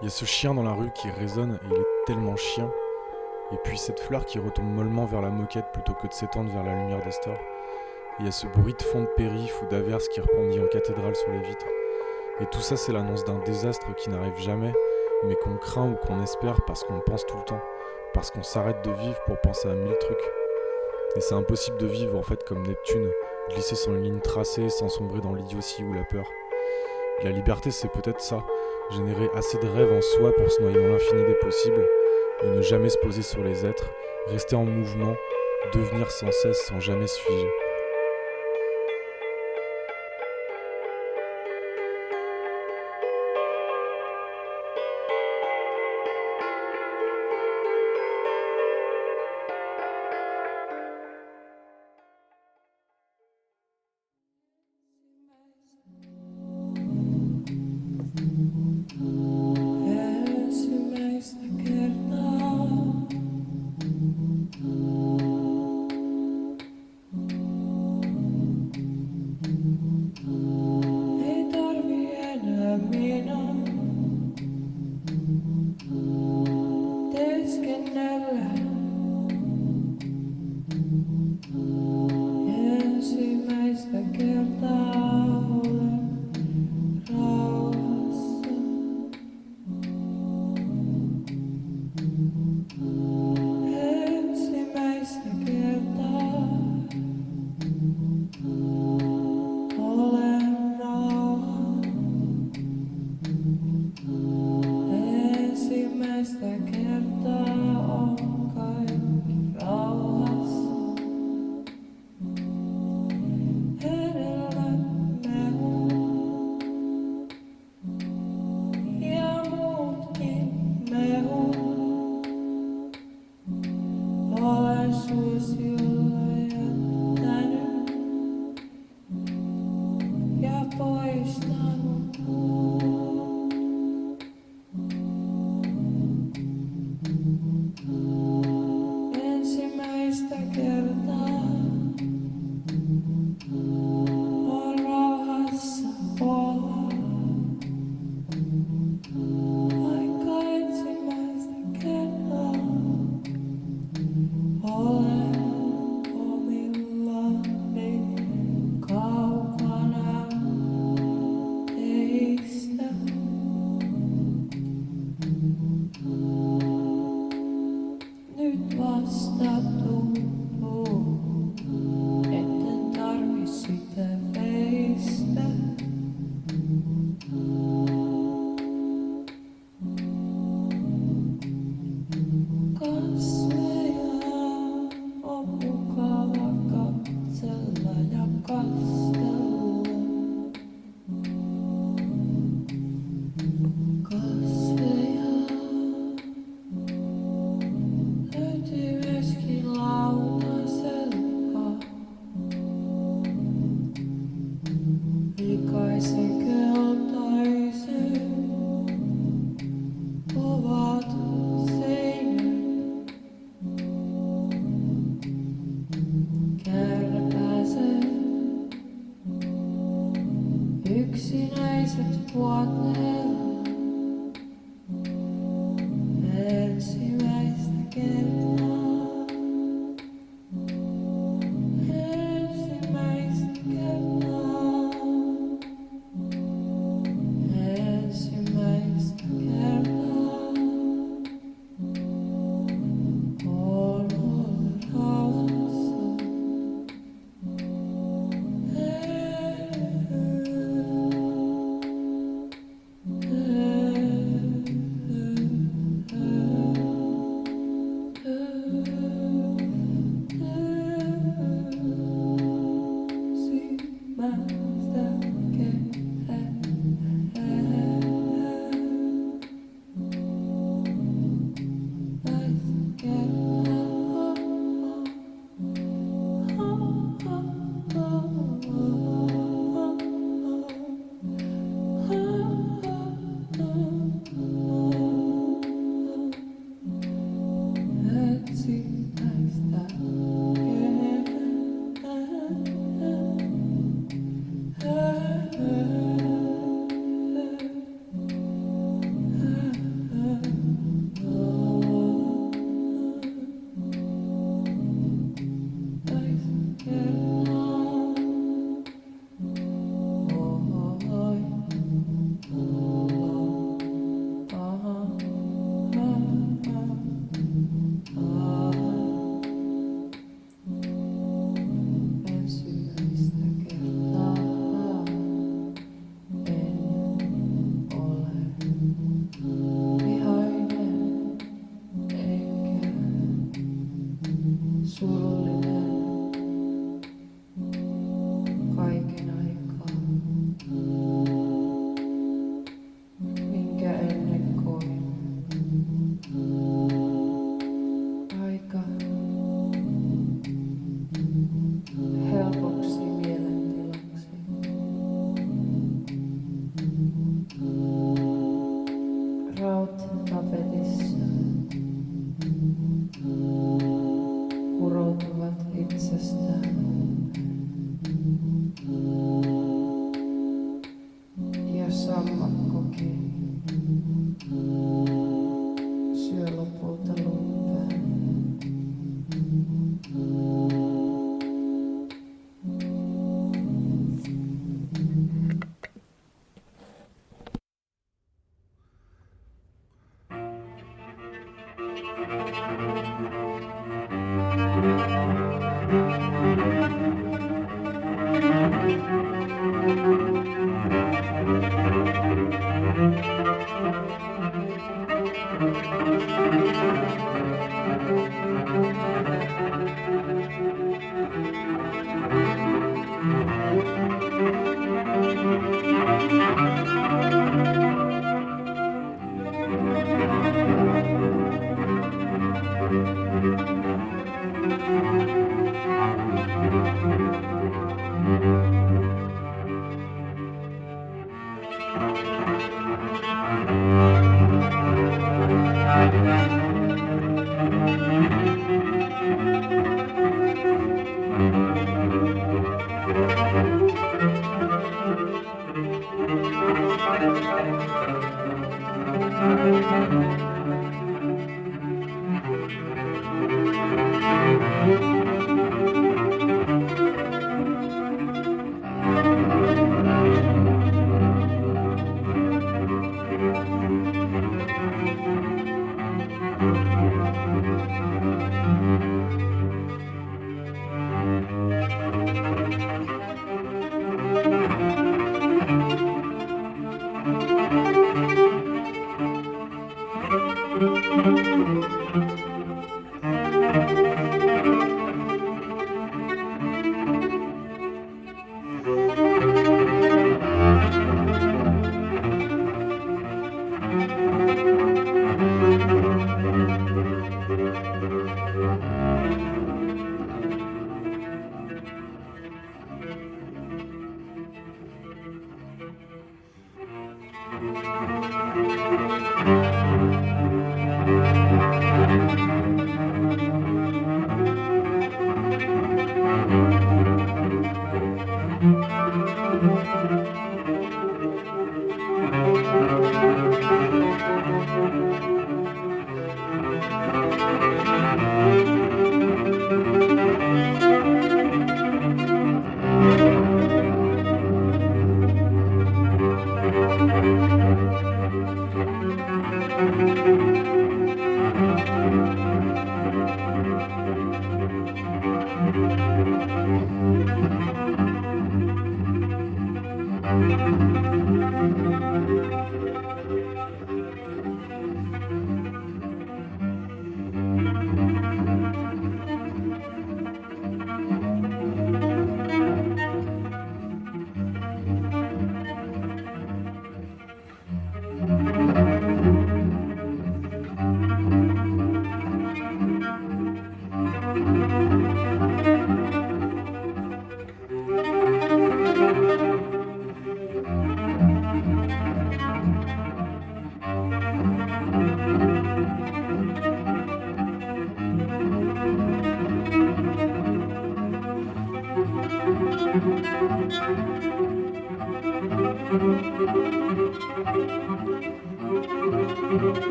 Il y a ce chien dans la rue qui résonne et il est tellement chien. Et puis cette fleur qui retombe mollement vers la moquette plutôt que de s'étendre vers la lumière des stores. Il y a ce bruit de fond de périph' ou d'averse qui répondit en cathédrale sur les vitres. Et tout ça, c'est l'annonce d'un désastre qui n'arrive jamais, mais qu'on craint ou qu'on espère parce qu'on pense tout le temps, parce qu'on s'arrête de vivre pour penser à mille trucs. Et c'est impossible de vivre en fait comme Neptune, glisser sans une ligne tracée, sans sombrer dans l'idiotie ou la peur. la liberté, c'est peut-être ça, générer assez de rêves en soi pour se noyer dans l'infini des possibles, et ne jamais se poser sur les êtres, rester en mouvement, devenir sans cesse sans jamais se figer.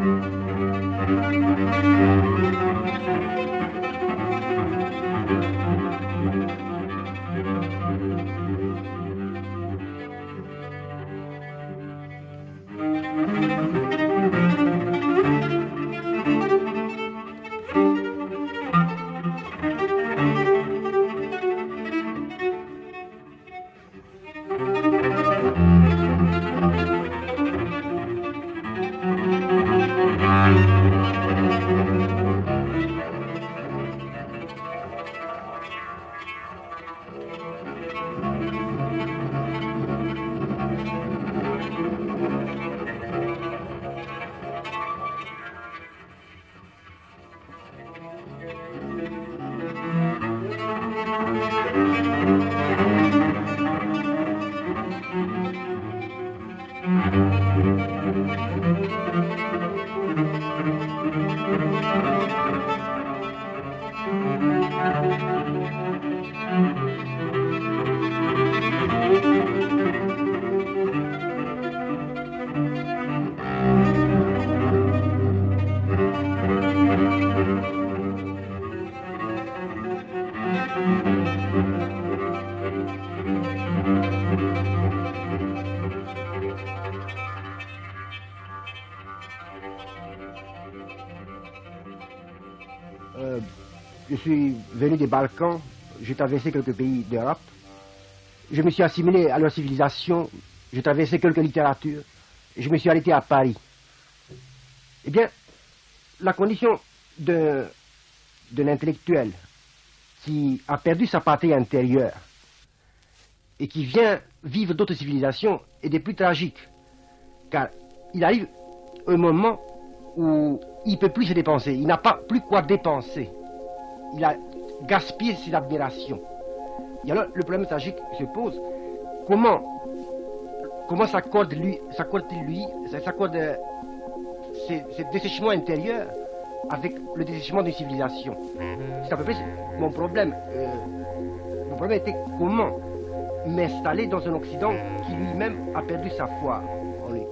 Thank you. J'ai traversé quelques pays d'Europe, je me suis assimilé à leur civilisation, j'ai traversé quelques littératures, je me suis arrêté à Paris. Eh bien, la condition de, de l'intellectuel qui a perdu sa patrie intérieure et qui vient vivre d'autres civilisations est des plus tragiques. Car il arrive un moment où il ne peut plus se dépenser, il n'a pas plus quoi dépenser. Il a gaspillé ses admirations. Et alors le problème tragique se pose, comment, comment s'accorde lui, s'accorde-t-il lui, s'accorde euh, ces dessèchements intérieurs avec le dessèchement d'une civilisation? C'est à peu près mon problème. Euh, mon problème était comment m'installer dans un Occident qui lui-même a perdu sa foi en lui.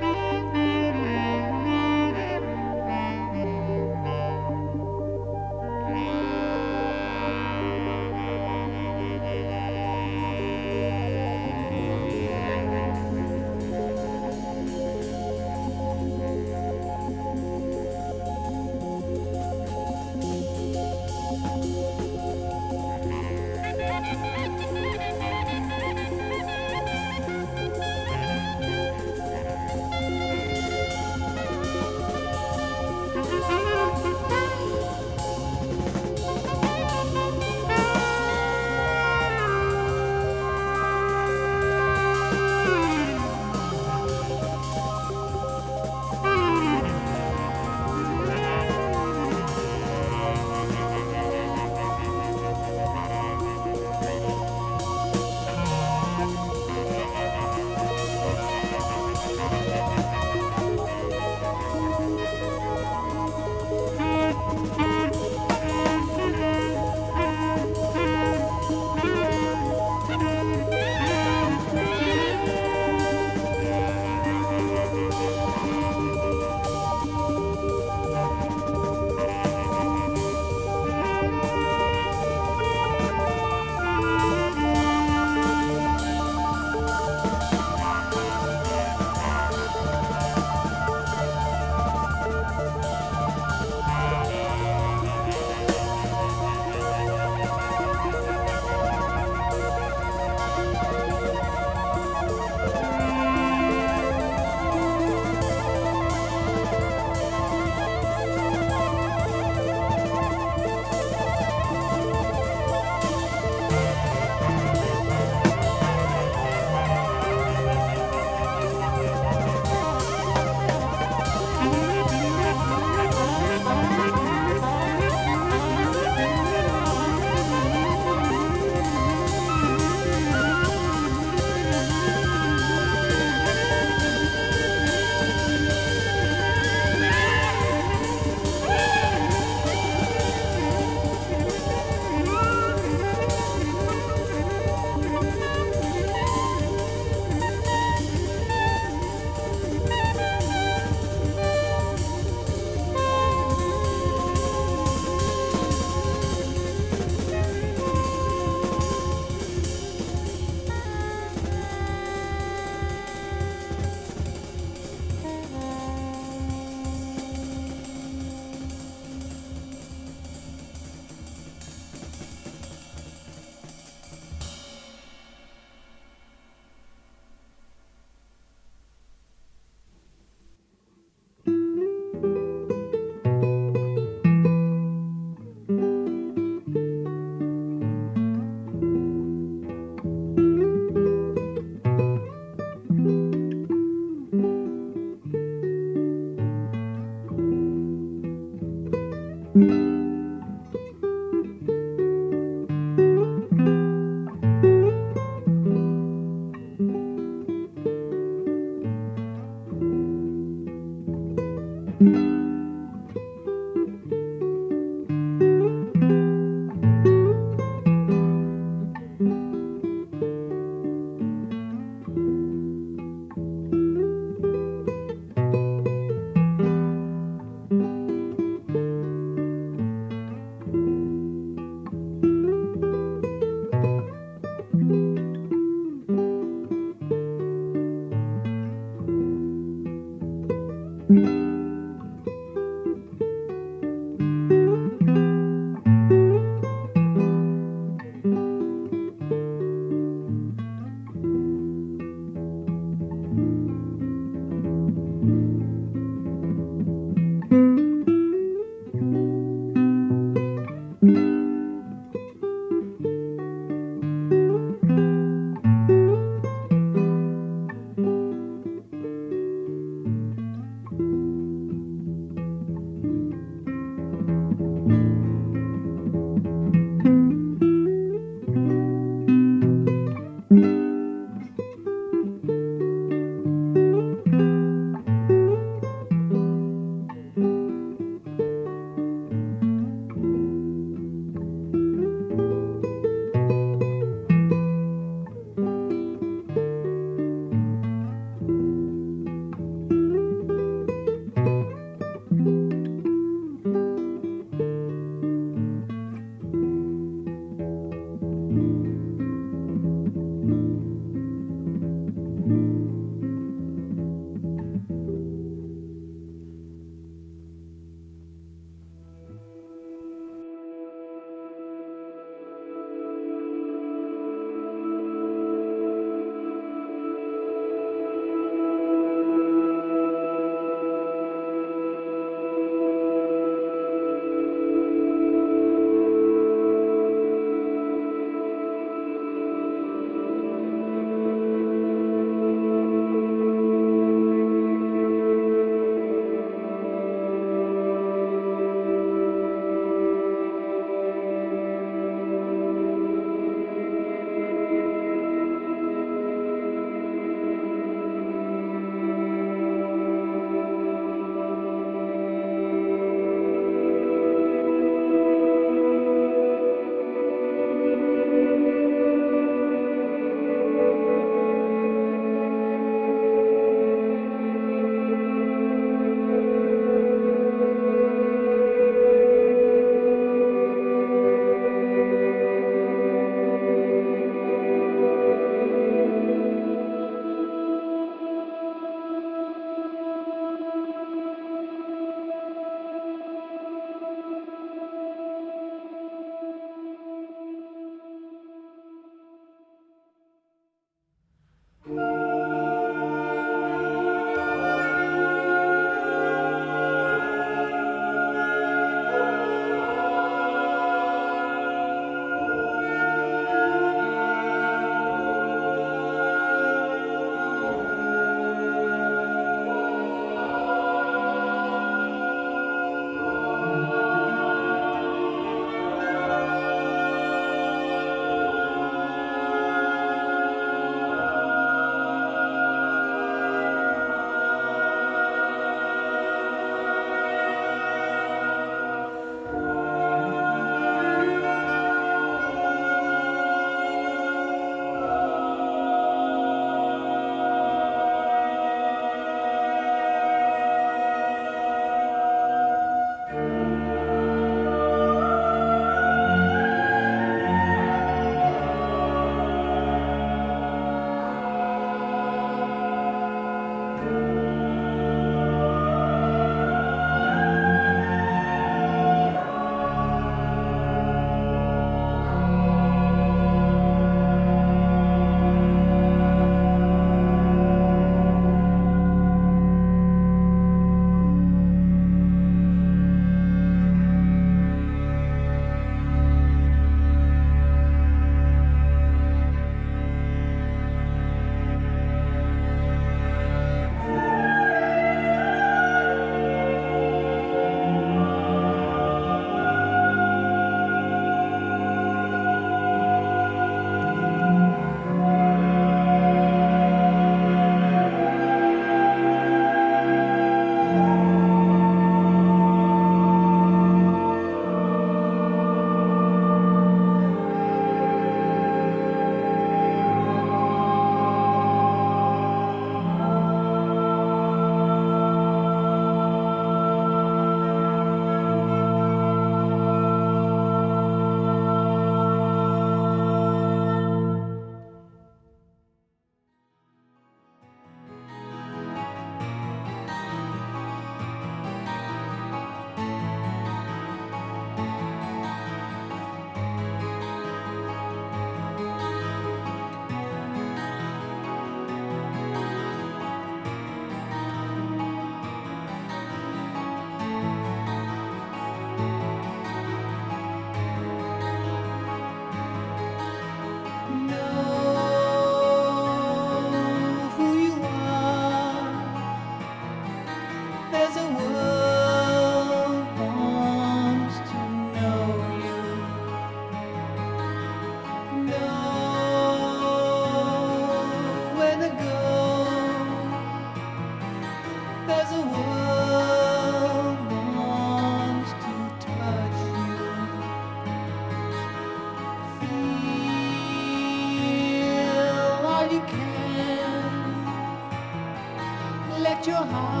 heart.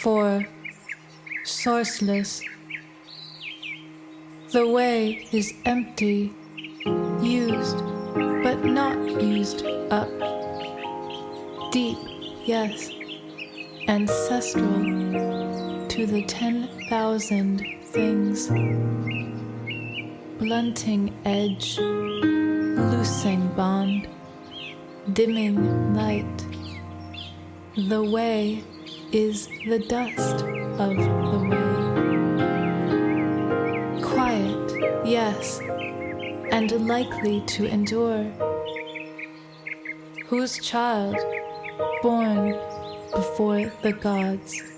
for, sourceless. The way is empty, used, but not used up. Deep, yes, ancestral to the 10,000 things. Blunting edge, loosing bond, dimming light. The way is the dust of the way. Quiet, yes, and likely to endure. Whose child, born before the gods.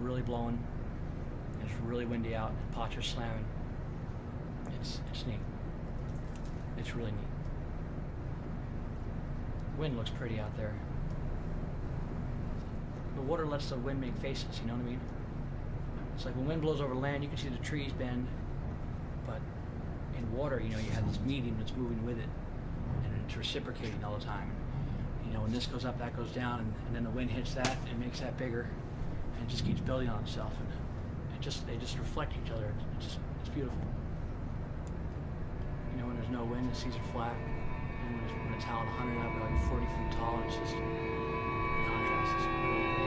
Really blowing, it's really windy out, and pots are slamming. It's it's neat. It's really neat. Wind looks pretty out there. The water lets the wind make faces, you know what I mean? It's like when wind blows over land, you can see the trees bend, but in water, you know, you have this medium that's moving with it, and it's reciprocating all the time. You know, when this goes up, that goes down, and, and then the wind hits that, and makes that bigger, and it just keeps building on itself, and it just they just reflect each other. It's just it's beautiful. You know, when there's no wind, the seas are flat, and when it's, when it's howling 100 up, we're like 40 feet tall, and it's just the contrast is really